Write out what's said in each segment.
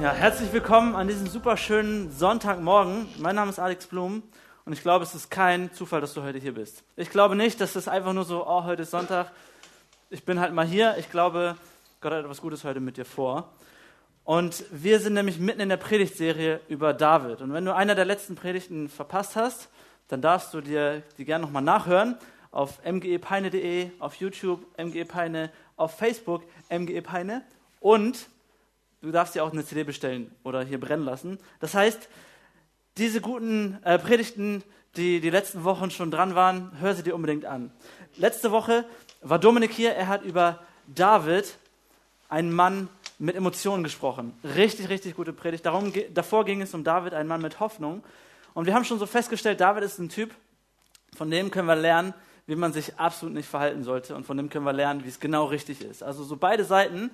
Ja, herzlich willkommen an diesem super schönen Sonntagmorgen. Mein Name ist Alex Blum und ich glaube, es ist kein Zufall, dass du heute hier bist. Ich glaube nicht, dass es einfach nur so, oh, heute ist Sonntag, ich bin halt mal hier. Ich glaube, Gott hat etwas Gutes heute mit dir vor. Und wir sind nämlich mitten in der Predigtserie über David. Und wenn du einer der letzten Predigten verpasst hast, dann darfst du dir die gerne nochmal nachhören auf mgepeine.de, auf YouTube mgepeine, auf Facebook mgepeine und du darfst dir auch eine CD bestellen oder hier brennen lassen. Das heißt, diese guten äh, Predigten, die die letzten Wochen schon dran waren, hör sie dir unbedingt an. Letzte Woche war Dominik hier, er hat über David, einen Mann mit Emotionen gesprochen. Richtig, richtig gute Predigt. Darum, davor ging es um David, einen Mann mit Hoffnung. Und wir haben schon so festgestellt, David ist ein Typ, von dem können wir lernen, wie man sich absolut nicht verhalten sollte. Und von dem können wir lernen, wie es genau richtig ist. Also so beide Seiten.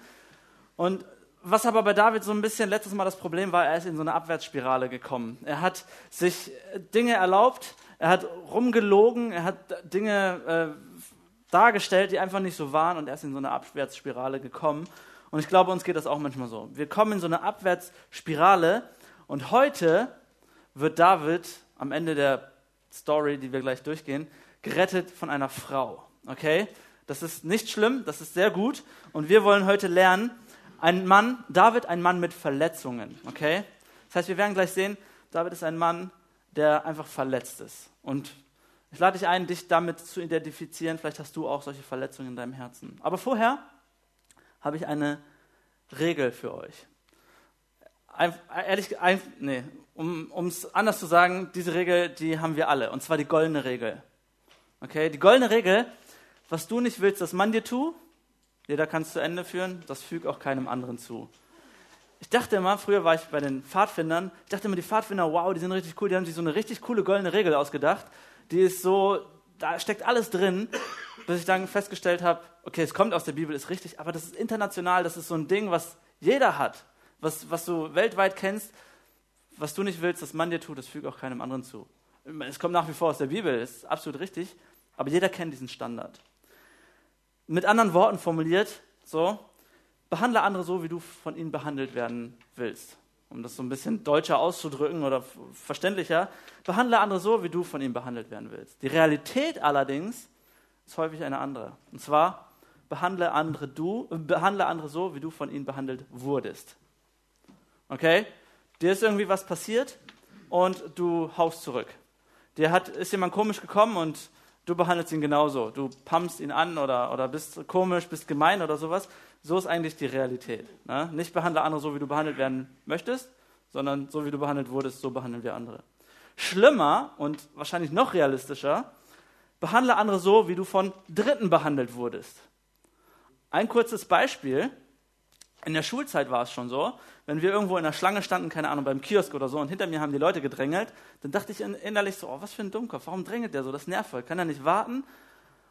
Und was aber bei David so ein bisschen letztes Mal das Problem war, er ist in so eine Abwärtsspirale gekommen. Er hat sich Dinge erlaubt, er hat rumgelogen, er hat Dinge äh, dargestellt, die einfach nicht so waren und er ist in so eine Abwärtsspirale gekommen. Und ich glaube, uns geht das auch manchmal so. Wir kommen in so eine Abwärtsspirale und heute wird David am Ende der Story, die wir gleich durchgehen, gerettet von einer Frau. Okay? Das ist nicht schlimm, das ist sehr gut. Und wir wollen heute lernen, ein Mann, David, ein Mann mit Verletzungen. Okay? Das heißt, wir werden gleich sehen, David ist ein Mann, der einfach verletzt ist. Und ich lade dich ein, dich damit zu identifizieren. Vielleicht hast du auch solche Verletzungen in deinem Herzen. Aber vorher habe ich eine Regel für euch. Ehrlich, nee, um es anders zu sagen, diese Regel, die haben wir alle. Und zwar die goldene Regel. Okay, die goldene Regel, was du nicht willst, dass man dir tut, jeder kann es zu Ende führen, das fügt auch keinem anderen zu. Ich dachte immer, früher war ich bei den Pfadfindern, ich dachte immer, die Pfadfinder, wow, die sind richtig cool, die haben sich so eine richtig coole goldene Regel ausgedacht die ist so, da steckt alles drin, bis ich dann festgestellt habe, okay, es kommt aus der Bibel, ist richtig, aber das ist international, das ist so ein Ding, was jeder hat, was, was du weltweit kennst, was du nicht willst, dass man dir tut, das fügt auch keinem anderen zu. Es kommt nach wie vor aus der Bibel, ist absolut richtig, aber jeder kennt diesen Standard. Mit anderen Worten formuliert, so, behandle andere so, wie du von ihnen behandelt werden willst um das so ein bisschen deutscher auszudrücken oder verständlicher, behandle andere so, wie du von ihnen behandelt werden willst. Die Realität allerdings ist häufig eine andere. Und zwar behandle andere, du, behandle andere so, wie du von ihnen behandelt wurdest. Okay? Dir ist irgendwie was passiert und du haust zurück. Dir hat, ist jemand komisch gekommen und du behandelst ihn genauso. Du pumpst ihn an oder, oder bist komisch, bist gemein oder sowas. So ist eigentlich die Realität. Ne? Nicht behandle andere so, wie du behandelt werden möchtest, sondern so, wie du behandelt wurdest, so behandeln wir andere. Schlimmer und wahrscheinlich noch realistischer, behandle andere so, wie du von Dritten behandelt wurdest. Ein kurzes Beispiel. In der Schulzeit war es schon so, wenn wir irgendwo in der Schlange standen, keine Ahnung, beim Kiosk oder so, und hinter mir haben die Leute gedrängelt, dann dachte ich innerlich so, oh, was für ein Dummkopf, warum drängelt der so? Das nervt voll, kann er nicht warten?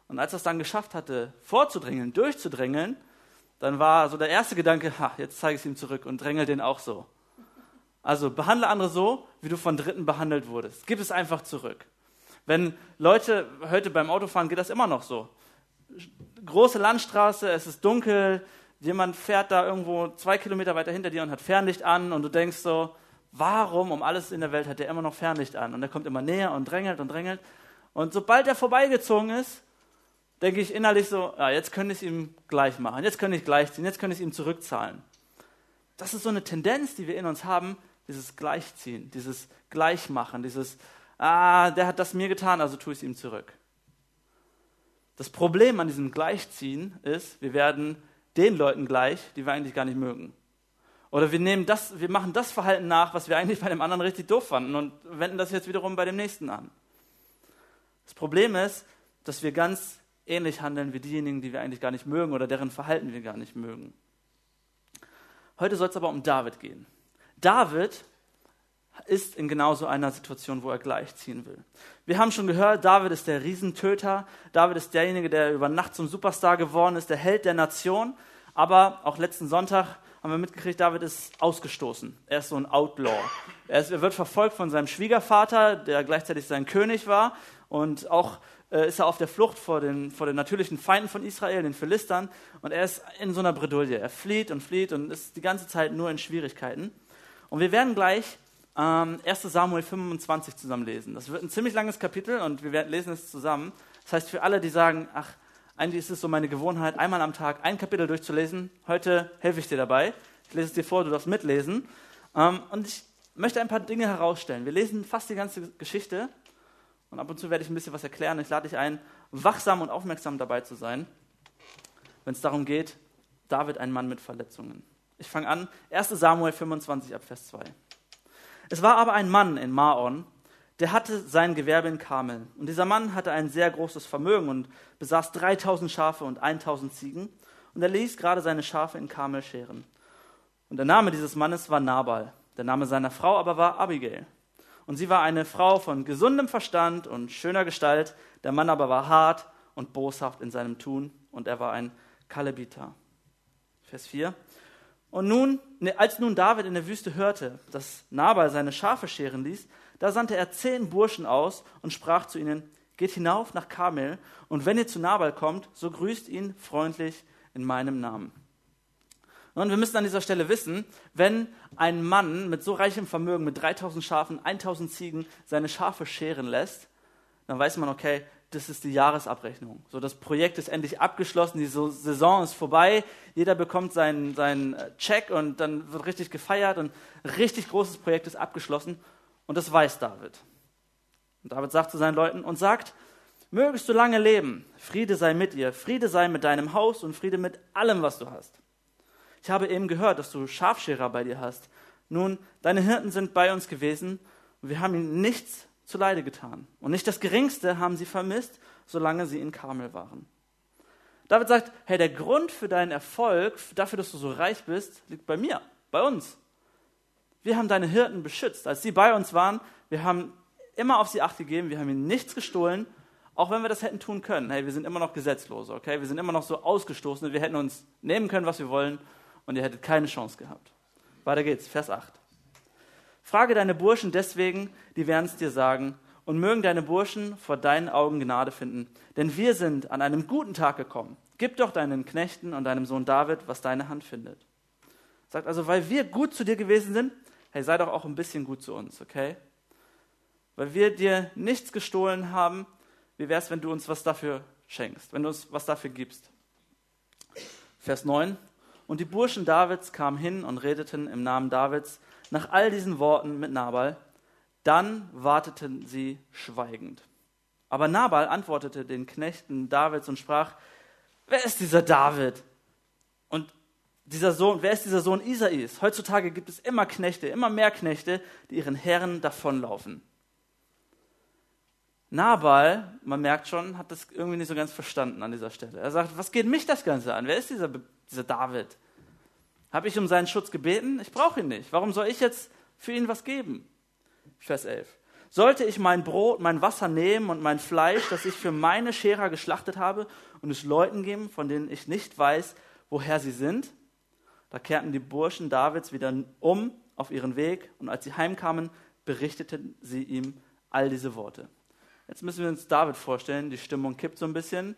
Und als er es dann geschafft hatte, vorzudrängeln, durchzudrängeln, dann war so der erste Gedanke, ha, jetzt zeige ich es ihm zurück und drängel den auch so. Also behandle andere so, wie du von Dritten behandelt wurdest. Gib es einfach zurück. Wenn Leute, heute beim Autofahren geht das immer noch so. Große Landstraße, es ist dunkel, jemand fährt da irgendwo zwei Kilometer weiter hinter dir und hat Fernlicht an und du denkst so, warum um alles in der Welt hat der immer noch Fernlicht an? Und er kommt immer näher und drängelt und drängelt. Und sobald er vorbeigezogen ist, denke ich innerlich so, ja, jetzt könnte ich es ihm gleich machen, jetzt könnte ich gleichziehen, jetzt könnte ich es ihm zurückzahlen. Das ist so eine Tendenz, die wir in uns haben, dieses Gleichziehen, dieses Gleichmachen, dieses, ah, der hat das mir getan, also tue ich es ihm zurück. Das Problem an diesem Gleichziehen ist, wir werden den Leuten gleich, die wir eigentlich gar nicht mögen. Oder wir, nehmen das, wir machen das Verhalten nach, was wir eigentlich bei dem anderen richtig doof fanden und wenden das jetzt wiederum bei dem nächsten an. Das Problem ist, dass wir ganz ähnlich handeln wie diejenigen, die wir eigentlich gar nicht mögen oder deren Verhalten wir gar nicht mögen. Heute soll es aber um David gehen. David ist in genau so einer Situation, wo er gleichziehen will. Wir haben schon gehört, David ist der Riesentöter, David ist derjenige, der über Nacht zum Superstar geworden ist, der Held der Nation, aber auch letzten Sonntag haben wir mitgekriegt, David ist ausgestoßen. Er ist so ein Outlaw. Er, ist, er wird verfolgt von seinem Schwiegervater, der gleichzeitig sein König war und auch äh, ist er auf der Flucht vor den, vor den natürlichen Feinden von Israel, den Philistern. Und er ist in so einer Bredouille. Er flieht und flieht und ist die ganze Zeit nur in Schwierigkeiten. Und wir werden gleich ähm, 1 Samuel 25 zusammen lesen. Das wird ein ziemlich langes Kapitel und wir werden lesen es zusammen. Das heißt, für alle, die sagen, ach, eigentlich ist es so meine Gewohnheit, einmal am Tag ein Kapitel durchzulesen, heute helfe ich dir dabei. Ich lese es dir vor, du darfst mitlesen. Ähm, und ich möchte ein paar Dinge herausstellen. Wir lesen fast die ganze Geschichte und ab und zu werde ich ein bisschen was erklären. Ich lade dich ein, wachsam und aufmerksam dabei zu sein, wenn es darum geht, David ein Mann mit Verletzungen. Ich fange an, 1 Samuel 25 ab Vers 2. Es war aber ein Mann in Maon, der hatte sein Gewerbe in Kamel. Und dieser Mann hatte ein sehr großes Vermögen und besaß 3000 Schafe und 1000 Ziegen. Und er ließ gerade seine Schafe in Kamel scheren. Und der Name dieses Mannes war Nabal. Der Name seiner Frau aber war Abigail. Und sie war eine Frau von gesundem Verstand und schöner Gestalt. Der Mann aber war hart und boshaft in seinem Tun. Und er war ein Kalebiter. Vers 4. Und nun, ne, als nun David in der Wüste hörte, dass Nabal seine Schafe scheren ließ, da sandte er zehn Burschen aus und sprach zu ihnen, geht hinauf nach Kamel, und wenn ihr zu Nabal kommt, so grüßt ihn freundlich in meinem Namen. Und wir müssen an dieser Stelle wissen, wenn ein Mann mit so reichem Vermögen, mit 3000 Schafen, 1000 Ziegen, seine Schafe scheren lässt, dann weiß man, okay, das ist die Jahresabrechnung. So, das Projekt ist endlich abgeschlossen, die Saison ist vorbei, jeder bekommt seinen, seinen äh, Check und dann wird richtig gefeiert und ein richtig großes Projekt ist abgeschlossen und das weiß David. Und David sagt zu seinen Leuten und sagt, mögest du lange leben, Friede sei mit dir, Friede sei mit deinem Haus und Friede mit allem, was du hast. Ich habe eben gehört, dass du Schafscherer bei dir hast. Nun, deine Hirten sind bei uns gewesen und wir haben ihnen nichts zuleide getan. Und nicht das Geringste haben sie vermisst, solange sie in Karmel waren. David sagt, hey, der Grund für deinen Erfolg, dafür, dass du so reich bist, liegt bei mir, bei uns. Wir haben deine Hirten beschützt. Als sie bei uns waren, wir haben immer auf sie Acht gegeben, wir haben ihnen nichts gestohlen, auch wenn wir das hätten tun können. Hey, wir sind immer noch Gesetzlose, okay? Wir sind immer noch so ausgestoßen, wir hätten uns nehmen können, was wir wollen, und ihr hättet keine Chance gehabt. Weiter geht's, Vers 8. Frage deine Burschen deswegen, die werden es dir sagen, und mögen deine Burschen vor deinen Augen Gnade finden. Denn wir sind an einem guten Tag gekommen. Gib doch deinen Knechten und deinem Sohn David, was deine Hand findet. Sagt also, weil wir gut zu dir gewesen sind, hey, sei doch auch ein bisschen gut zu uns, okay? Weil wir dir nichts gestohlen haben, wie wäre es, wenn du uns was dafür schenkst, wenn du uns was dafür gibst? Vers 9. Und die Burschen Davids kamen hin und redeten im Namen Davids nach all diesen Worten mit Nabal. Dann warteten sie schweigend. Aber Nabal antwortete den Knechten Davids und sprach, wer ist dieser David? Und dieser Sohn, wer ist dieser Sohn Isais? Heutzutage gibt es immer Knechte, immer mehr Knechte, die ihren Herren davonlaufen. Nabal, man merkt schon, hat das irgendwie nicht so ganz verstanden an dieser Stelle. Er sagt, was geht mich das Ganze an? Wer ist dieser, dieser David? Habe ich um seinen Schutz gebeten? Ich brauche ihn nicht. Warum soll ich jetzt für ihn was geben? Vers 11. Sollte ich mein Brot, mein Wasser nehmen und mein Fleisch, das ich für meine Scherer geschlachtet habe, und es Leuten geben, von denen ich nicht weiß, woher sie sind? Da kehrten die Burschen Davids wieder um auf ihren Weg, und als sie heimkamen, berichteten sie ihm all diese Worte. Jetzt müssen wir uns David vorstellen, die Stimmung kippt so ein bisschen,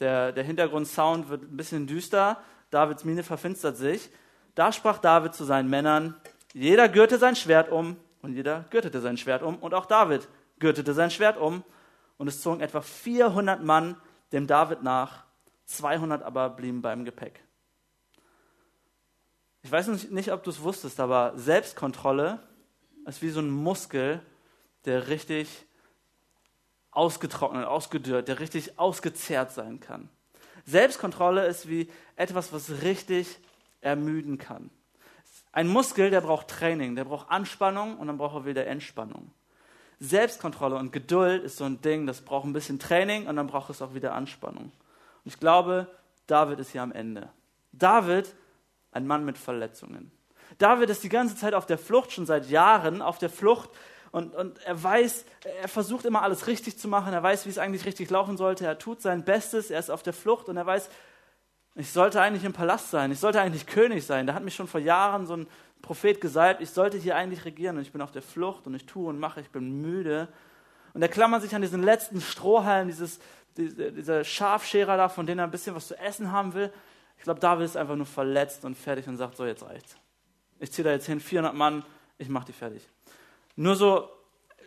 der, der Hintergrundsound wird ein bisschen düster, Davids Miene verfinstert sich. Da sprach David zu seinen Männern, jeder gürte sein Schwert um und jeder gürtete sein Schwert um und auch David gürtete sein Schwert um und es zogen etwa 400 Mann dem David nach, 200 aber blieben beim Gepäck. Ich weiß nicht, ob du es wusstest, aber Selbstkontrolle ist wie so ein Muskel, der richtig ausgetrocknet, ausgedörrt, der richtig ausgezehrt sein kann. Selbstkontrolle ist wie etwas, was richtig ermüden kann. Ein Muskel, der braucht Training, der braucht Anspannung und dann braucht er wieder Entspannung. Selbstkontrolle und Geduld ist so ein Ding, das braucht ein bisschen Training und dann braucht es auch wieder Anspannung. Und ich glaube, David ist hier am Ende. David, ein Mann mit Verletzungen. David ist die ganze Zeit auf der Flucht, schon seit Jahren auf der Flucht und, und er weiß, er versucht immer alles richtig zu machen, er weiß, wie es eigentlich richtig laufen sollte, er tut sein Bestes, er ist auf der Flucht und er weiß, ich sollte eigentlich im Palast sein, ich sollte eigentlich König sein. Da hat mich schon vor Jahren so ein Prophet gesalbt, ich sollte hier eigentlich regieren und ich bin auf der Flucht und ich tue und mache, ich bin müde. Und er klammert sich an diesen letzten Strohhalm, dieses, dieser Schafscherer da, von dem er ein bisschen was zu essen haben will. Ich glaube, David ist einfach nur verletzt und fertig und sagt, so jetzt reicht's. Ich ziehe da jetzt hin, 400 Mann, ich mache die fertig. Nur so,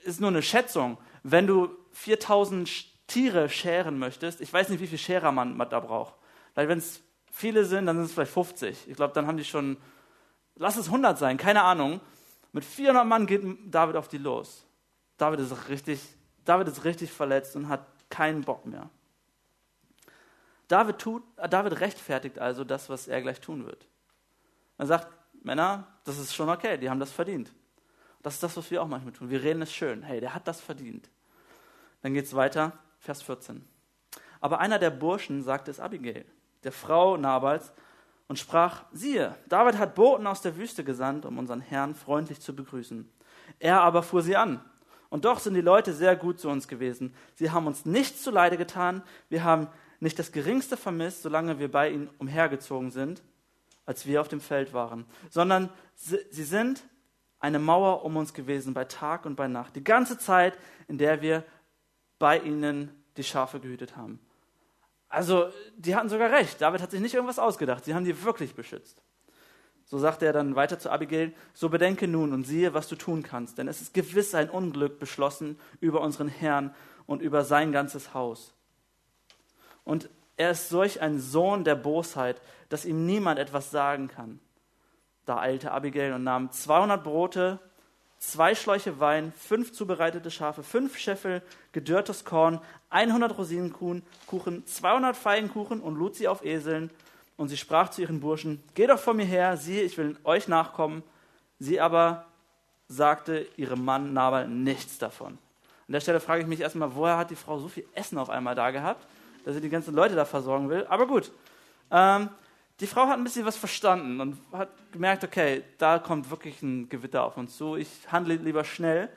ist nur eine Schätzung. Wenn du 4000 Tiere scheren möchtest, ich weiß nicht, wie viel Scherer man da braucht. Weil wenn es viele sind, dann sind es vielleicht 50. Ich glaube, dann haben die schon, lass es 100 sein, keine Ahnung. Mit 400 Mann geht David auf die los. David ist richtig, David ist richtig verletzt und hat keinen Bock mehr. David, tut, David rechtfertigt also das, was er gleich tun wird. Er sagt, Männer, das ist schon okay, die haben das verdient. Das ist das, was wir auch manchmal tun. Wir reden es schön. Hey, der hat das verdient. Dann geht es weiter, Vers 14. Aber einer der Burschen sagte es Abigail, der Frau Nabals, und sprach, siehe, David hat Boten aus der Wüste gesandt, um unseren Herrn freundlich zu begrüßen. Er aber fuhr sie an. Und doch sind die Leute sehr gut zu uns gewesen. Sie haben uns nichts zuleide getan. Wir haben nicht das Geringste vermisst, solange wir bei ihnen umhergezogen sind, als wir auf dem Feld waren, sondern sie sind eine Mauer um uns gewesen bei Tag und bei Nacht. Die ganze Zeit, in der wir bei ihnen die Schafe gehütet haben. Also, die hatten sogar recht. David hat sich nicht irgendwas ausgedacht. Sie haben die wirklich beschützt. So sagte er dann weiter zu Abigail, so bedenke nun und siehe, was du tun kannst, denn es ist gewiss ein Unglück beschlossen über unseren Herrn und über sein ganzes Haus. Und er ist solch ein Sohn der Bosheit, dass ihm niemand etwas sagen kann. Da eilte Abigail und nahm 200 Brote, zwei Schläuche Wein, fünf zubereitete Schafe, fünf Scheffel gedörrtes Korn, 100 Rosinenkuchen, 200 Feigenkuchen und lud sie auf Eseln. Und sie sprach zu ihren Burschen, Geh doch vor mir her, siehe, ich will euch nachkommen. Sie aber sagte ihrem Mann Nabal nichts davon. An der Stelle frage ich mich erstmal, woher hat die Frau so viel Essen auf einmal da gehabt, dass sie die ganzen Leute da versorgen will. Aber gut, ähm, die Frau hat ein bisschen was verstanden und hat gemerkt, okay, da kommt wirklich ein Gewitter auf uns zu. Ich handle lieber schnell.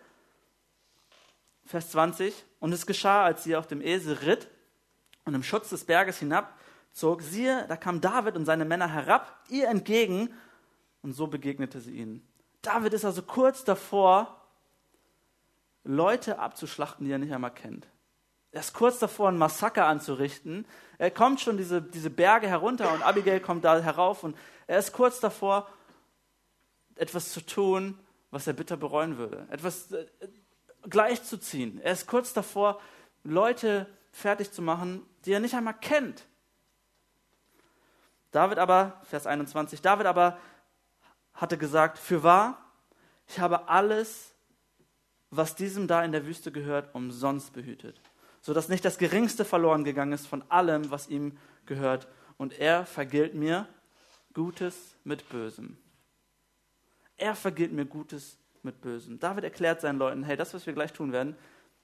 Vers 20. Und es geschah, als sie auf dem Esel ritt und im Schutz des Berges hinabzog, siehe, da kam David und seine Männer herab, ihr entgegen, und so begegnete sie ihnen. David ist also kurz davor, Leute abzuschlachten, die er nicht einmal kennt. Er ist kurz davor, ein Massaker anzurichten. Er kommt schon diese, diese Berge herunter und Abigail kommt da herauf und er ist kurz davor, etwas zu tun, was er bitter bereuen würde. Etwas äh, gleichzuziehen. Er ist kurz davor, Leute fertig zu machen, die er nicht einmal kennt. David aber, Vers 21, David aber hatte gesagt, für wahr, ich habe alles, was diesem da in der Wüste gehört, umsonst behütet sodass nicht das Geringste verloren gegangen ist von allem, was ihm gehört. Und er vergilt mir Gutes mit Bösem. Er vergilt mir Gutes mit Bösem. David erklärt seinen Leuten, hey, das, was wir gleich tun werden,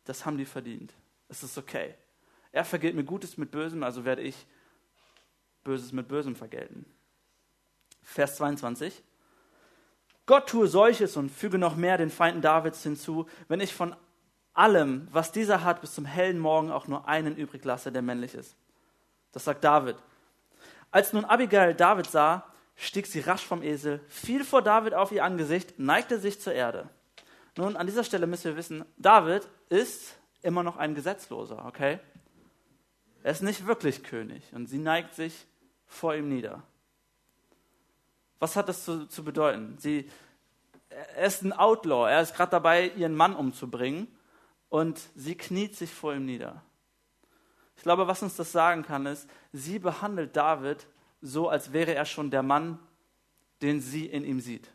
das haben die verdient. Es ist okay. Er vergilt mir Gutes mit Bösem, also werde ich Böses mit Bösem vergelten. Vers 22. Gott tue solches und füge noch mehr den Feinden Davids hinzu, wenn ich von allem, was dieser hat, bis zum hellen Morgen auch nur einen übrig lasse, der männlich ist. Das sagt David. Als nun Abigail David sah, stieg sie rasch vom Esel, fiel vor David auf ihr Angesicht, neigte sich zur Erde. Nun, an dieser Stelle müssen wir wissen, David ist immer noch ein Gesetzloser, okay? Er ist nicht wirklich König und sie neigt sich vor ihm nieder. Was hat das zu, zu bedeuten? Sie, er ist ein Outlaw, er ist gerade dabei, ihren Mann umzubringen und sie kniet sich vor ihm nieder. Ich glaube, was uns das sagen kann, ist, sie behandelt David so, als wäre er schon der Mann, den sie in ihm sieht.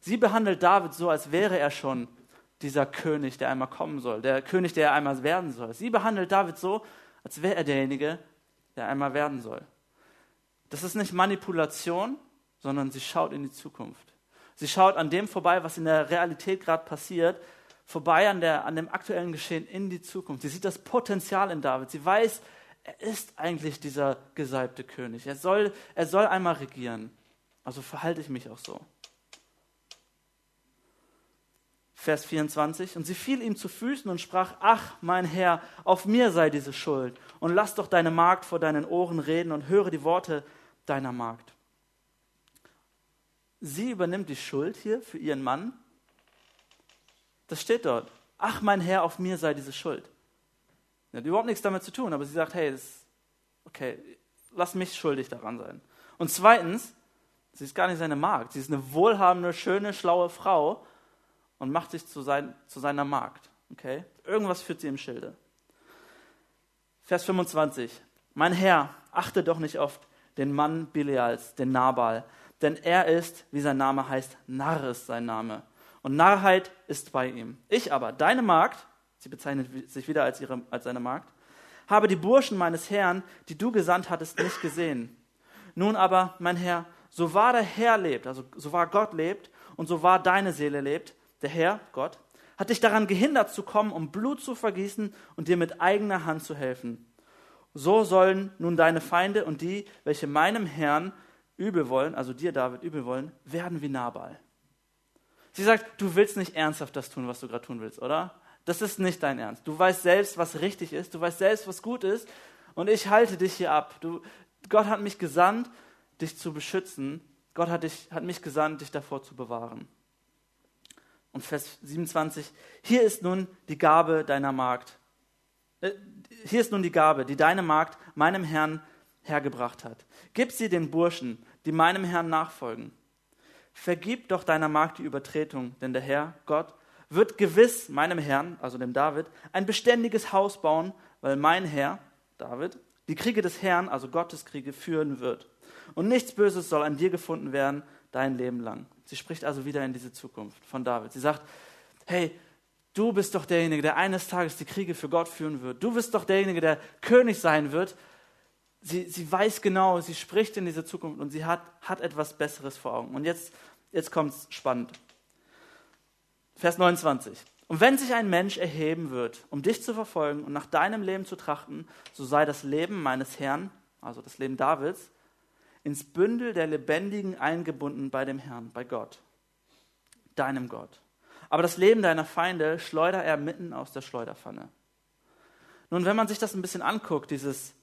Sie behandelt David so, als wäre er schon dieser König, der einmal kommen soll, der König, der einmal werden soll. Sie behandelt David so, als wäre er derjenige, der einmal werden soll. Das ist nicht Manipulation, sondern sie schaut in die Zukunft. Sie schaut an dem vorbei, was in der Realität gerade passiert vorbei an, der, an dem aktuellen Geschehen in die Zukunft. Sie sieht das Potenzial in David. Sie weiß, er ist eigentlich dieser gesalbte König. Er soll, er soll einmal regieren. Also verhalte ich mich auch so. Vers 24. Und sie fiel ihm zu Füßen und sprach, ach, mein Herr, auf mir sei diese Schuld. Und lass doch deine Magd vor deinen Ohren reden und höre die Worte deiner Magd. Sie übernimmt die Schuld hier für ihren Mann das steht dort. Ach, mein Herr, auf mir sei diese Schuld. Sie hat überhaupt nichts damit zu tun, aber sie sagt, hey, das, okay, lass mich schuldig daran sein. Und zweitens, Sie ist gar nicht seine Magd. Sie ist eine wohlhabende, schöne, schlaue Frau und macht sich zu, sein, zu seiner Magd. Okay? Irgendwas führt sie im Schilde. Vers 25. Mein Herr, achte doch nicht oft den Mann Bileals, den Nabal, denn er ist, wie sein Name heißt, Narr ist sein Name. Und Narrheit ist bei ihm. Ich aber, deine Magd, sie bezeichnet sich wieder als, ihre, als seine Magd, habe die Burschen meines Herrn, die du gesandt hattest, nicht gesehen. Nun aber, mein Herr, so wahr der Herr lebt, also so wahr Gott lebt und so wahr deine Seele lebt, der Herr, Gott, hat dich daran gehindert zu kommen, um Blut zu vergießen und dir mit eigener Hand zu helfen. So sollen nun deine Feinde und die, welche meinem Herrn übel wollen, also dir, David, übel wollen, werden wie Nabal. Sie sagt, du willst nicht ernsthaft das tun, was du gerade tun willst, oder? Das ist nicht dein Ernst. Du weißt selbst, was richtig ist, du weißt selbst, was gut ist, und ich halte dich hier ab. Du, Gott hat mich gesandt, dich zu beschützen. Gott hat, dich, hat mich gesandt, dich davor zu bewahren. Und Vers 27, hier ist nun die Gabe deiner Magd. Äh, hier ist nun die Gabe, die deine Magd meinem Herrn hergebracht hat. Gib sie den Burschen, die meinem Herrn nachfolgen. Vergib doch deiner Magd die Übertretung, denn der Herr, Gott, wird gewiss meinem Herrn, also dem David, ein beständiges Haus bauen, weil mein Herr, David, die Kriege des Herrn, also Gottes Kriege, führen wird. Und nichts Böses soll an dir gefunden werden, dein Leben lang. Sie spricht also wieder in diese Zukunft von David. Sie sagt, hey, du bist doch derjenige, der eines Tages die Kriege für Gott führen wird. Du bist doch derjenige, der König sein wird. Sie, sie weiß genau, sie spricht in diese Zukunft und sie hat, hat etwas Besseres vor Augen. Und jetzt, jetzt kommt es spannend. Vers 29. Und wenn sich ein Mensch erheben wird, um dich zu verfolgen und nach deinem Leben zu trachten, so sei das Leben meines Herrn, also das Leben Davids, ins Bündel der Lebendigen eingebunden bei dem Herrn, bei Gott, deinem Gott. Aber das Leben deiner Feinde schleudert er mitten aus der Schleuderpfanne. Nun, wenn man sich das ein bisschen anguckt, dieses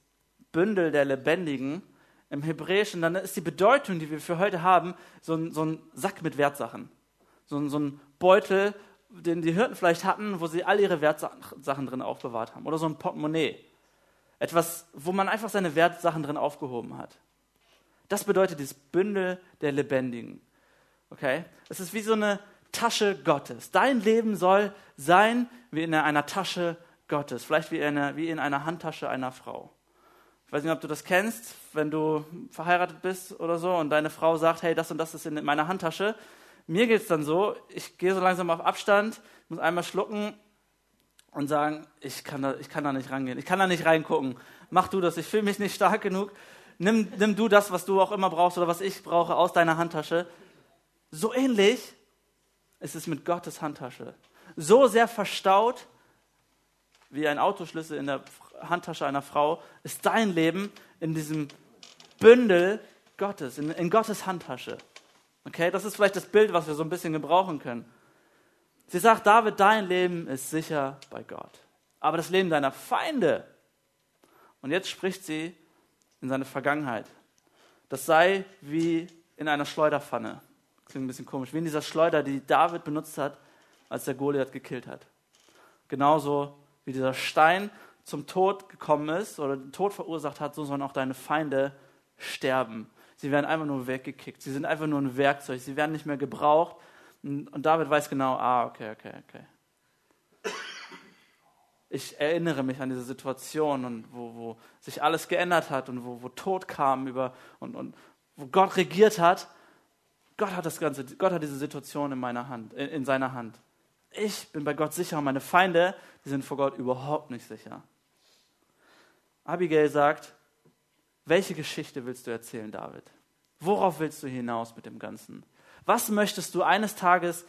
Bündel der Lebendigen im Hebräischen, dann ist die Bedeutung, die wir für heute haben, so ein, so ein Sack mit Wertsachen. So ein, so ein Beutel, den die Hirten vielleicht hatten, wo sie all ihre Wertsachen drin aufbewahrt haben. Oder so ein Portemonnaie. Etwas, wo man einfach seine Wertsachen drin aufgehoben hat. Das bedeutet dieses Bündel der Lebendigen. Okay? Es ist wie so eine Tasche Gottes. Dein Leben soll sein wie in einer Tasche Gottes. Vielleicht wie in einer, wie in einer Handtasche einer Frau. Ich weiß nicht, ob du das kennst, wenn du verheiratet bist oder so und deine Frau sagt, hey, das und das ist in meiner Handtasche. Mir geht es dann so, ich gehe so langsam auf Abstand, muss einmal schlucken und sagen, ich kann, da, ich kann da nicht rangehen, ich kann da nicht reingucken. Mach du das, ich fühle mich nicht stark genug nimm, nimm du das, was du auch immer brauchst oder was ich brauche, aus deiner Handtasche. So ähnlich ist es mit Gottes Handtasche. So sehr verstaut wie ein Autoschlüssel in der Handtasche einer Frau ist dein Leben in diesem Bündel Gottes, in, in Gottes Handtasche. Okay, das ist vielleicht das Bild, was wir so ein bisschen gebrauchen können. Sie sagt, David, dein Leben ist sicher bei Gott. Aber das Leben deiner Feinde, und jetzt spricht sie in seine Vergangenheit. Das sei wie in einer Schleuderpfanne. Klingt ein bisschen komisch. Wie in dieser Schleuder, die David benutzt hat, als der Goliath gekillt hat. Genauso wie dieser Stein zum Tod gekommen ist oder den Tod verursacht hat, so sollen auch deine Feinde sterben. Sie werden einfach nur weggekickt. Sie sind einfach nur ein Werkzeug. Sie werden nicht mehr gebraucht. Und David weiß genau, ah, okay, okay, okay ich erinnere mich an diese Situation und wo, wo sich alles geändert hat und wo, wo Tod kam über und, und wo Gott regiert hat. Gott hat das Ganze, Gott hat diese Situation in meiner Hand, in, in seiner Hand. Ich bin bei Gott sicher und meine Feinde, die sind vor Gott überhaupt nicht sicher. Abigail sagt, welche Geschichte willst du erzählen, David? Worauf willst du hinaus mit dem Ganzen? Was möchtest du eines Tages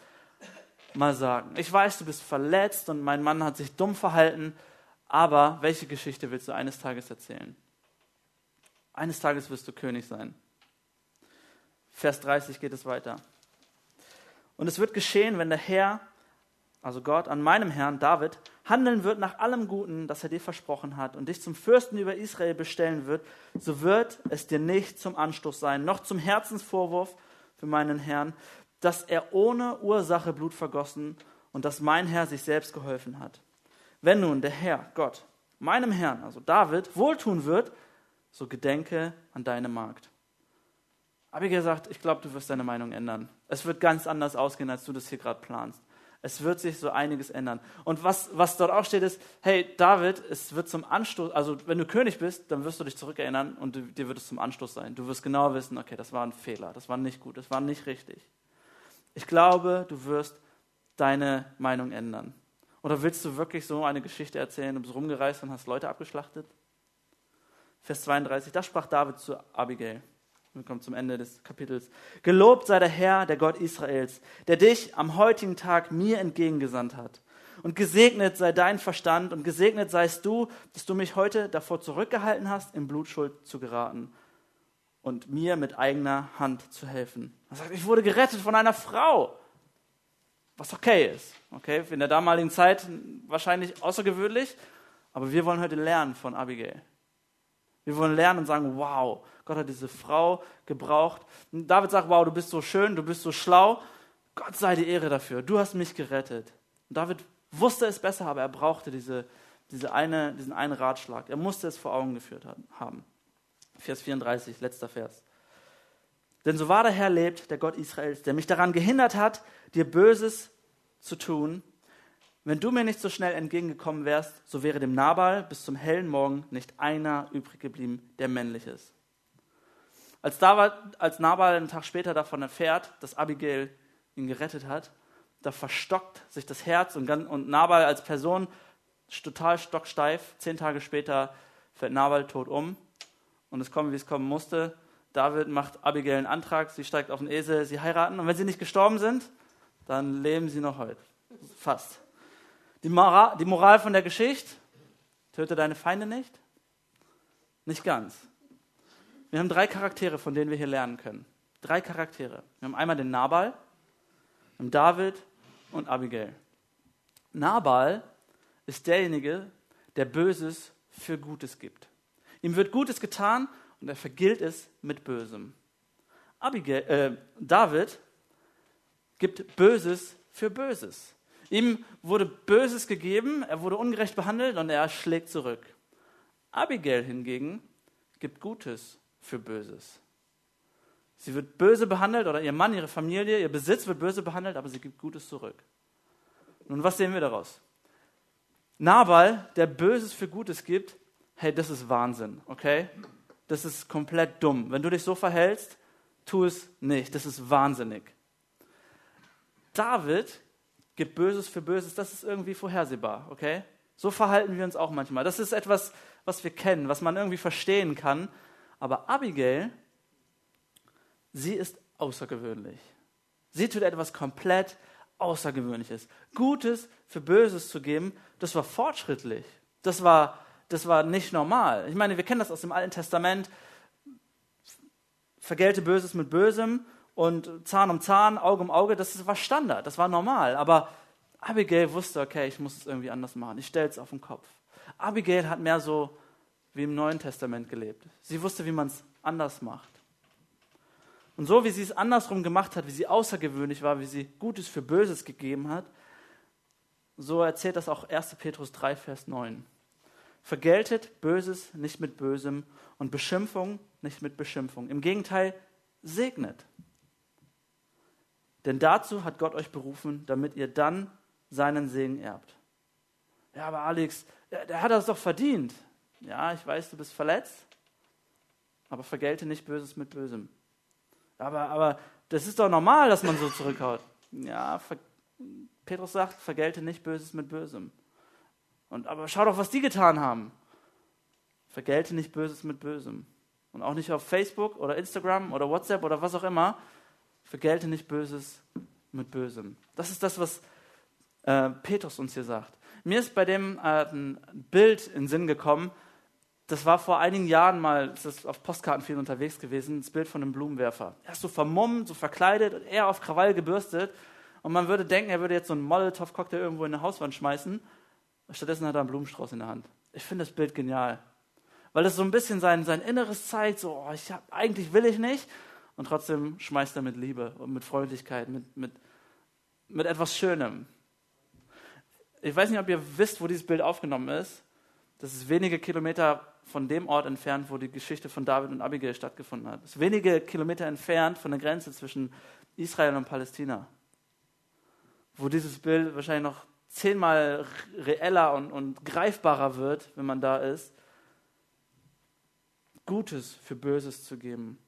mal sagen. Ich weiß, du bist verletzt und mein Mann hat sich dumm verhalten, aber welche Geschichte willst du eines Tages erzählen? Eines Tages wirst du König sein. Vers 30 geht es weiter. Und es wird geschehen, wenn der Herr, also Gott, an meinem Herrn David handeln wird nach allem Guten, das er dir versprochen hat und dich zum Fürsten über Israel bestellen wird, so wird es dir nicht zum Anstoß sein, noch zum Herzensvorwurf für meinen Herrn, dass er ohne Ursache Blut vergossen und dass mein Herr sich selbst geholfen hat. Wenn nun der Herr, Gott, meinem Herrn, also David, wohltun wird, so gedenke an deine Magd. Abigail sagt, ich glaube, du wirst deine Meinung ändern. Es wird ganz anders ausgehen, als du das hier gerade planst. Es wird sich so einiges ändern. Und was, was dort auch steht, ist, hey, David, es wird zum Anstoß, also wenn du König bist, dann wirst du dich zurückerinnern und dir wird es zum Anstoß sein. Du wirst genau wissen, okay, das war ein Fehler, das war nicht gut, das war nicht richtig. Ich glaube, du wirst deine Meinung ändern. Oder willst du wirklich so eine Geschichte erzählen, du bist rumgereist und hast Leute abgeschlachtet? Vers 32, da sprach David zu Abigail. Wir kommen zum Ende des Kapitels. Gelobt sei der Herr, der Gott Israels, der dich am heutigen Tag mir entgegengesandt hat. Und gesegnet sei dein Verstand und gesegnet seist du, dass du mich heute davor zurückgehalten hast, in Blutschuld zu geraten und mir mit eigener Hand zu helfen. Er sagt, ich wurde gerettet von einer Frau, was okay ist. Okay, in der damaligen Zeit wahrscheinlich außergewöhnlich, aber wir wollen heute lernen von Abigail. Wir wollen lernen und sagen, wow, Gott hat diese Frau gebraucht. Und David sagt, wow, du bist so schön, du bist so schlau. Gott sei die Ehre dafür. Du hast mich gerettet. Und David wusste es besser, aber er brauchte diese, diese eine, diesen einen Ratschlag. Er musste es vor Augen geführt haben. Vers 34, letzter Vers. Denn so wahr der Herr lebt, der Gott Israels, der mich daran gehindert hat, dir Böses zu tun, wenn du mir nicht so schnell entgegengekommen wärst, so wäre dem Nabal bis zum hellen Morgen nicht einer übrig geblieben, der männlich ist. Als, David, als Nabal einen Tag später davon erfährt, dass Abigail ihn gerettet hat, da verstockt sich das Herz und, und Nabal als Person total stocksteif. Zehn Tage später fällt Nabal tot um und es kommt, wie es kommen musste. David macht Abigail einen Antrag, sie steigt auf den Esel, sie heiraten und wenn sie nicht gestorben sind, dann leben sie noch heute. Fast. Die Moral, die Moral von der Geschichte, töte deine Feinde nicht? Nicht ganz. Wir haben drei Charaktere, von denen wir hier lernen können. Drei Charaktere. Wir haben einmal den Nabal, haben David und Abigail. Nabal ist derjenige, der Böses für Gutes gibt. Ihm wird Gutes getan und er vergilt es mit Bösem. Abigail, äh, David gibt Böses für Böses. Ihm wurde Böses gegeben, er wurde ungerecht behandelt und er schlägt zurück. Abigail hingegen gibt Gutes für Böses. Sie wird böse behandelt oder ihr Mann, ihre Familie, ihr Besitz wird böse behandelt, aber sie gibt Gutes zurück. Nun, was sehen wir daraus? Nabal, der Böses für Gutes gibt, hey, das ist Wahnsinn, okay? Das ist komplett dumm. Wenn du dich so verhältst, tu es nicht. Das ist wahnsinnig. David gibt Böses für Böses, das ist irgendwie vorhersehbar, okay? So verhalten wir uns auch manchmal. Das ist etwas, was wir kennen, was man irgendwie verstehen kann. Aber Abigail, sie ist außergewöhnlich. Sie tut etwas komplett Außergewöhnliches. Gutes für Böses zu geben, das war fortschrittlich. Das war, das war nicht normal. Ich meine, wir kennen das aus dem Alten Testament. Vergelte Böses mit Bösem und Zahn um Zahn, Auge um Auge, das war Standard, das war normal. Aber Abigail wusste, okay, ich muss es irgendwie anders machen. Ich stelle es auf den Kopf. Abigail hat mehr so wie im Neuen Testament gelebt. Sie wusste, wie man es anders macht. Und so wie sie es andersrum gemacht hat, wie sie außergewöhnlich war, wie sie Gutes für Böses gegeben hat, so erzählt das auch 1. Petrus 3, Vers 9. Vergeltet Böses nicht mit Bösem und Beschimpfung nicht mit Beschimpfung. Im Gegenteil, segnet. Denn dazu hat Gott euch berufen, damit ihr dann seinen Segen erbt. Ja, aber Alex, der, hat das doch verdient. Ja, ich weiß, du bist verletzt, aber vergelte nicht Böses mit Bösem. Aber, aber das ist doch normal, dass man so zurückhaut. Ja, ver Petrus sagt, vergelte nicht Böses mit Bösem. Und, aber schau doch, was die getan haben. Vergelte nicht Böses mit Bösem. Und auch nicht auf Facebook oder Instagram oder WhatsApp oder was auch immer. Vergelte nicht Böses mit Bösem. Das ist das, was äh, Petrus uns hier sagt. Mir ist bei dem äh, ein Bild in den Sinn gekommen, das war vor einigen Jahren mal, das ist auf Postkarten viel unterwegs gewesen, das Bild von einem Blumenwerfer. Er ist so vermummt, so verkleidet und eher auf Krawall gebürstet. Und man würde denken, er würde jetzt so einen Molotow-Cocktail irgendwo in eine Hauswand schmeißen. Stattdessen hat er einen Blumenstrauß in der Hand. Ich finde das Bild genial. Weil es so ein bisschen sein, sein Inneres zeigt, so, oh, ich hab, eigentlich will ich nicht. Und trotzdem schmeißt er mit Liebe und mit Freundlichkeit, mit, mit, mit etwas Schönem. Ich weiß nicht, ob ihr wisst, wo dieses Bild aufgenommen ist. Das ist wenige Kilometer von dem Ort entfernt, wo die Geschichte von David und Abigail stattgefunden hat. Das ist wenige Kilometer entfernt von der Grenze zwischen Israel und Palästina. Wo dieses Bild wahrscheinlich noch zehnmal reeller und, und greifbarer wird, wenn man da ist. Gutes für Böses zu geben.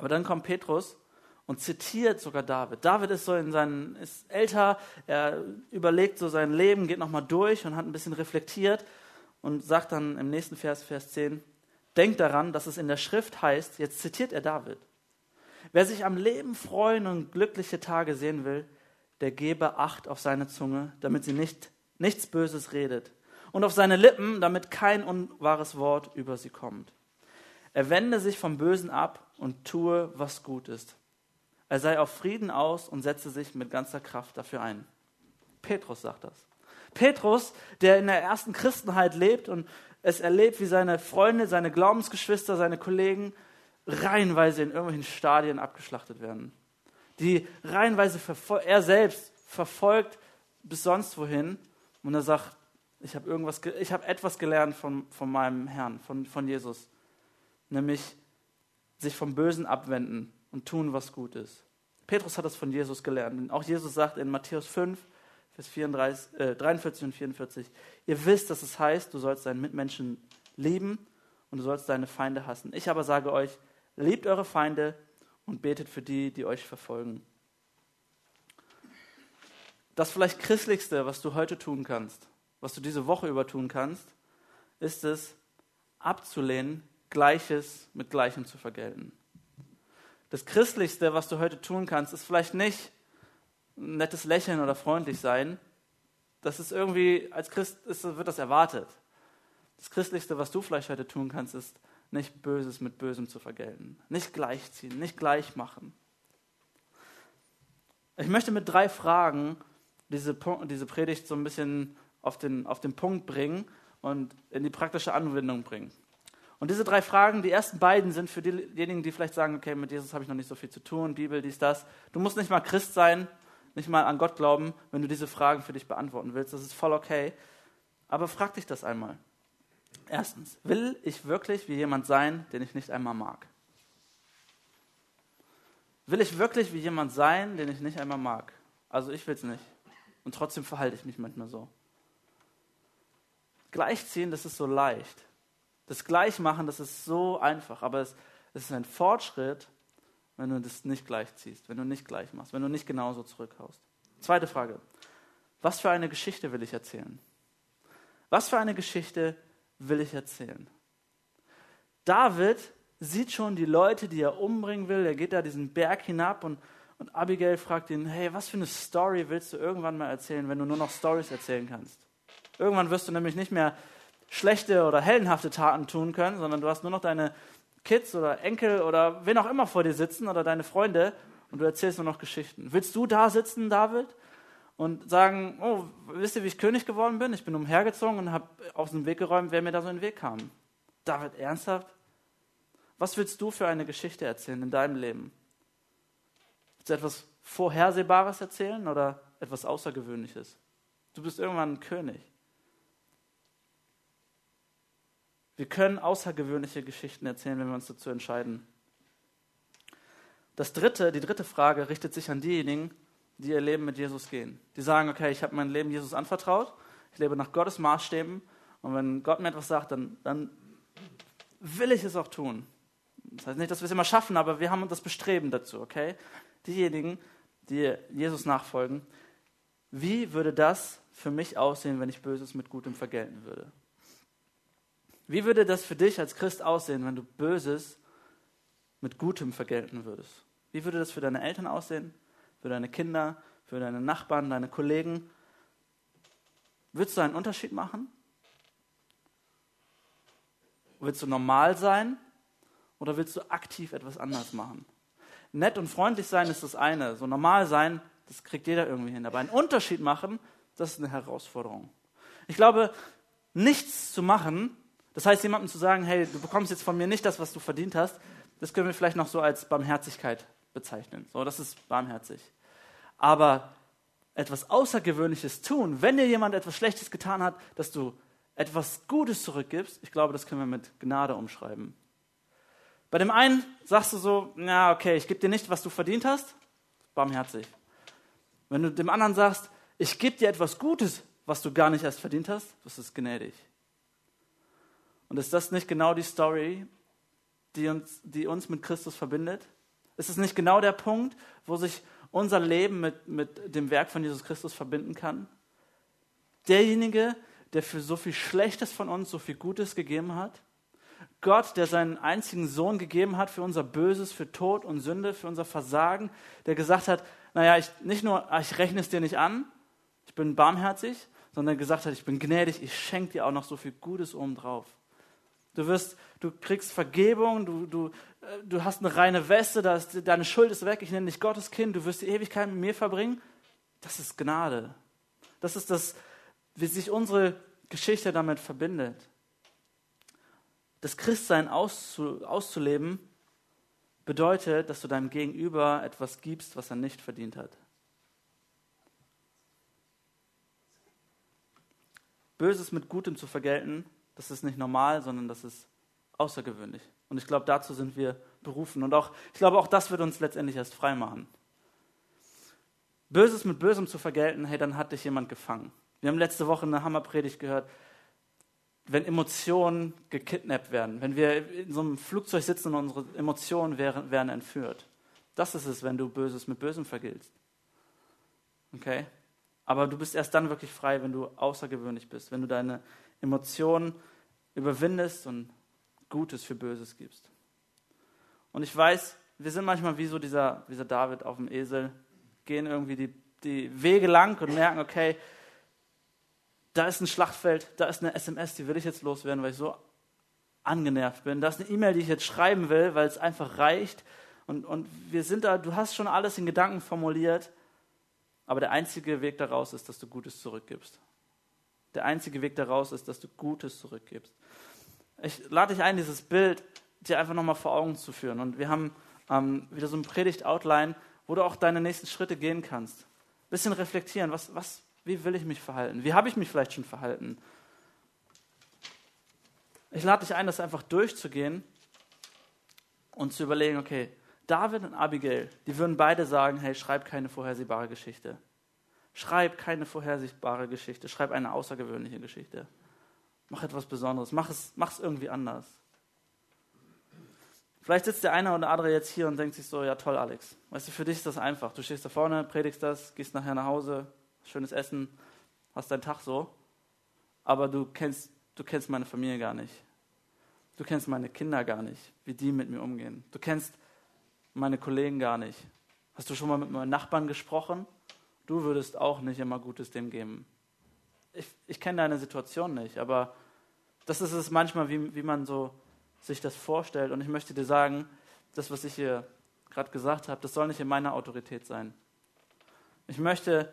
Aber dann kommt Petrus und zitiert sogar David. David ist so in seinen, ist älter, er überlegt so sein Leben, geht nochmal durch und hat ein bisschen reflektiert und sagt dann im nächsten Vers, Vers 10, denkt daran, dass es in der Schrift heißt, jetzt zitiert er David, wer sich am Leben freuen und glückliche Tage sehen will, der gebe Acht auf seine Zunge, damit sie nicht, nichts Böses redet und auf seine Lippen, damit kein unwahres Wort über sie kommt. Er wende sich vom Bösen ab und tue, was gut ist. Er sei auf Frieden aus und setze sich mit ganzer Kraft dafür ein. Petrus sagt das. Petrus, der in der ersten Christenheit lebt und es erlebt, wie seine Freunde, seine Glaubensgeschwister, seine Kollegen reihenweise in irgendwelchen Stadien abgeschlachtet werden. Die reihenweise er selbst verfolgt bis sonst wohin und er sagt, ich habe irgendwas, etwas gelernt von, von meinem Herrn, von, von Jesus, nämlich sich vom Bösen abwenden und tun, was gut ist. Petrus hat das von Jesus gelernt. Und auch Jesus sagt in Matthäus 5, Vers 34, äh, 43 und 44, ihr wisst, dass es heißt, du sollst deinen Mitmenschen lieben und du sollst deine Feinde hassen. Ich aber sage euch, liebt eure Feinde und betet für die, die euch verfolgen. Das vielleicht christlichste, was du heute tun kannst, was du diese Woche über tun kannst, ist es, abzulehnen, Gleiches mit Gleichem zu vergelten. Das Christlichste, was du heute tun kannst, ist vielleicht nicht ein nettes Lächeln oder freundlich sein. Das ist irgendwie, als Christ ist, wird das erwartet. Das Christlichste, was du vielleicht heute tun kannst, ist nicht Böses mit Bösem zu vergelten. Nicht gleichziehen, nicht gleich machen. Ich möchte mit drei Fragen diese, diese Predigt so ein bisschen auf den, auf den Punkt bringen und in die praktische Anwendung bringen. Und diese drei Fragen, die ersten beiden sind für diejenigen, die vielleicht sagen, okay, mit Jesus habe ich noch nicht so viel zu tun, Bibel, dies, das. Du musst nicht mal Christ sein, nicht mal an Gott glauben, wenn du diese Fragen für dich beantworten willst. Das ist voll okay. Aber frag dich das einmal. Erstens, will ich wirklich wie jemand sein, den ich nicht einmal mag? Will ich wirklich wie jemand sein, den ich nicht einmal mag? Also ich will es nicht. Und trotzdem verhalte ich mich manchmal so. Gleichziehen, das ist so leicht. Das Gleichmachen, das ist so einfach, aber es, es ist ein Fortschritt, wenn du das nicht gleichziehst, wenn du nicht gleich machst, wenn du nicht genauso zurückhaust. Zweite Frage. Was für eine Geschichte will ich erzählen? Was für eine Geschichte will ich erzählen? David sieht schon die Leute, die er umbringen will. Er geht da diesen Berg hinab und, und Abigail fragt ihn, hey, was für eine Story willst du irgendwann mal erzählen, wenn du nur noch Stories erzählen kannst? Irgendwann wirst du nämlich nicht mehr schlechte oder heldenhafte Taten tun können, sondern du hast nur noch deine Kids oder Enkel oder wen auch immer vor dir sitzen oder deine Freunde und du erzählst nur noch Geschichten. Willst du da sitzen, David, und sagen, oh, wisst ihr, wie ich König geworden bin? Ich bin umhergezogen und habe aus dem Weg geräumt, wer mir da so in den Weg kam. David, ernsthaft? Was willst du für eine Geschichte erzählen in deinem Leben? Willst du etwas Vorhersehbares erzählen oder etwas Außergewöhnliches? Du bist irgendwann ein König. Wir können außergewöhnliche Geschichten erzählen, wenn wir uns dazu entscheiden. Das dritte, die dritte Frage richtet sich an diejenigen, die ihr Leben mit Jesus gehen. Die sagen, okay, ich habe mein Leben Jesus anvertraut, ich lebe nach Gottes Maßstäben und wenn Gott mir etwas sagt, dann, dann will ich es auch tun. Das heißt nicht, dass wir es immer schaffen, aber wir haben das Bestreben dazu, okay? Diejenigen, die Jesus nachfolgen, wie würde das für mich aussehen, wenn ich Böses mit Gutem vergelten würde? Wie würde das für dich als Christ aussehen, wenn du Böses mit Gutem vergelten würdest? Wie würde das für deine Eltern aussehen, für deine Kinder, für deine Nachbarn, deine Kollegen? Würdest du einen Unterschied machen? Willst du normal sein oder willst du aktiv etwas anders machen? Nett und freundlich sein ist das eine. So normal sein, das kriegt jeder irgendwie hin. Aber einen Unterschied machen, das ist eine Herausforderung. Ich glaube, nichts zu machen das heißt, jemandem zu sagen, hey, du bekommst jetzt von mir nicht das, was du verdient hast, das können wir vielleicht noch so als Barmherzigkeit bezeichnen. So, das ist barmherzig. Aber etwas Außergewöhnliches tun, wenn dir jemand etwas Schlechtes getan hat, dass du etwas Gutes zurückgibst, ich glaube, das können wir mit Gnade umschreiben. Bei dem einen sagst du so, na okay, ich gebe dir nicht, was du verdient hast, barmherzig. Wenn du dem anderen sagst, ich gebe dir etwas Gutes, was du gar nicht erst verdient hast, das ist gnädig. Und ist das nicht genau die Story, die uns, die uns mit Christus verbindet? Ist es nicht genau der Punkt, wo sich unser Leben mit, mit dem Werk von Jesus Christus verbinden kann? Derjenige, der für so viel Schlechtes von uns so viel Gutes gegeben hat. Gott, der seinen einzigen Sohn gegeben hat für unser Böses, für Tod und Sünde, für unser Versagen, der gesagt hat, naja, ich, nicht nur, ah, ich rechne es dir nicht an, ich bin barmherzig, sondern gesagt hat, ich bin gnädig, ich schenke dir auch noch so viel Gutes obendrauf. Du wirst, du kriegst Vergebung, du, du, äh, du hast eine reine Weste, ist, deine Schuld ist weg, ich nenne dich Gottes Kind, du wirst die Ewigkeit mit mir verbringen. Das ist Gnade. Das ist das, wie sich unsere Geschichte damit verbindet. Das Christsein auszu, auszuleben bedeutet, dass du deinem Gegenüber etwas gibst, was er nicht verdient hat. Böses mit Gutem zu vergelten, das ist nicht normal, sondern das ist außergewöhnlich. Und ich glaube, dazu sind wir berufen. Und auch, ich glaube, auch das wird uns letztendlich erst frei machen. Böses mit Bösem zu vergelten, hey, dann hat dich jemand gefangen. Wir haben letzte Woche eine Hammerpredigt gehört, wenn Emotionen gekidnappt werden, wenn wir in so einem Flugzeug sitzen und unsere Emotionen werden, werden entführt. Das ist es, wenn du Böses mit Bösem vergiltst. Okay? Aber du bist erst dann wirklich frei, wenn du außergewöhnlich bist, wenn du deine Emotionen überwindest und Gutes für Böses gibst. Und ich weiß, wir sind manchmal wie so dieser, dieser David auf dem Esel, gehen irgendwie die, die Wege lang und merken, okay, da ist ein Schlachtfeld, da ist eine SMS, die will ich jetzt loswerden, weil ich so angenervt bin. Da ist eine E-Mail, die ich jetzt schreiben will, weil es einfach reicht. Und, und wir sind da, du hast schon alles in Gedanken formuliert, aber der einzige Weg daraus ist, dass du Gutes zurückgibst. Der einzige Weg daraus ist, dass du Gutes zurückgibst. Ich lade dich ein, dieses Bild dir einfach nochmal vor Augen zu führen. Und wir haben ähm, wieder so ein Predigt-Outline, wo du auch deine nächsten Schritte gehen kannst. Ein bisschen reflektieren, was, was, wie will ich mich verhalten? Wie habe ich mich vielleicht schon verhalten? Ich lade dich ein, das einfach durchzugehen und zu überlegen, okay, David und Abigail, die würden beide sagen, hey, schreib keine vorhersehbare Geschichte. Schreib keine vorhersehbare Geschichte, schreib eine außergewöhnliche Geschichte. Mach etwas Besonderes, mach es, mach es irgendwie anders. Vielleicht sitzt der eine oder andere jetzt hier und denkt sich so, ja toll, Alex. Weißt du, für dich ist das einfach. Du stehst da vorne, predigst das, gehst nachher nach Hause, schönes Essen, hast deinen Tag so, aber du kennst, du kennst meine Familie gar nicht. Du kennst meine Kinder gar nicht, wie die mit mir umgehen. Du kennst meine Kollegen gar nicht. Hast du schon mal mit meinen Nachbarn gesprochen? Du würdest auch nicht immer Gutes dem geben. Ich, ich kenne deine Situation nicht, aber das ist es manchmal, wie, wie man so sich das vorstellt. Und ich möchte dir sagen, das, was ich hier gerade gesagt habe, das soll nicht in meiner Autorität sein. Ich möchte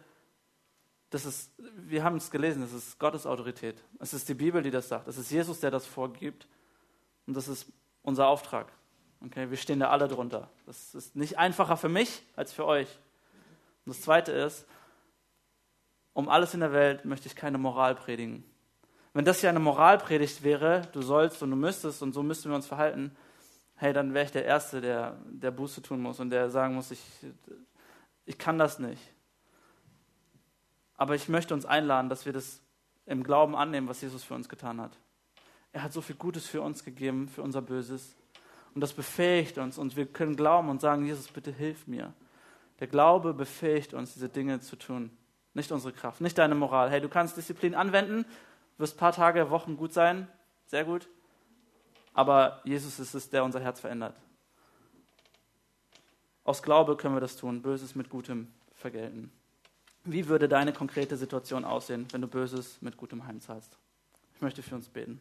das ist, wir haben es gelesen, das ist Gottes Autorität. Es ist die Bibel, die das sagt. Es ist Jesus, der das vorgibt. Und das ist unser Auftrag. Okay, wir stehen da alle drunter. Das ist nicht einfacher für mich als für euch. Und das Zweite ist, um alles in der Welt möchte ich keine Moral predigen. Wenn das hier eine Moralpredigt wäre, du sollst und du müsstest und so müssten wir uns verhalten, hey, dann wäre ich der Erste, der, der Buße tun muss und der sagen muss, ich, ich kann das nicht. Aber ich möchte uns einladen, dass wir das im Glauben annehmen, was Jesus für uns getan hat. Er hat so viel Gutes für uns gegeben, für unser Böses. Und das befähigt uns und wir können glauben und sagen, Jesus, bitte hilf mir. Der Glaube befähigt uns, diese Dinge zu tun. Nicht unsere Kraft, nicht deine Moral. Hey, du kannst Disziplin anwenden, wirst ein paar Tage, Wochen gut sein, sehr gut. Aber Jesus ist es, der unser Herz verändert. Aus Glaube können wir das tun, Böses mit Gutem vergelten. Wie würde deine konkrete Situation aussehen, wenn du Böses mit Gutem heimzahlst? Ich möchte für uns beten.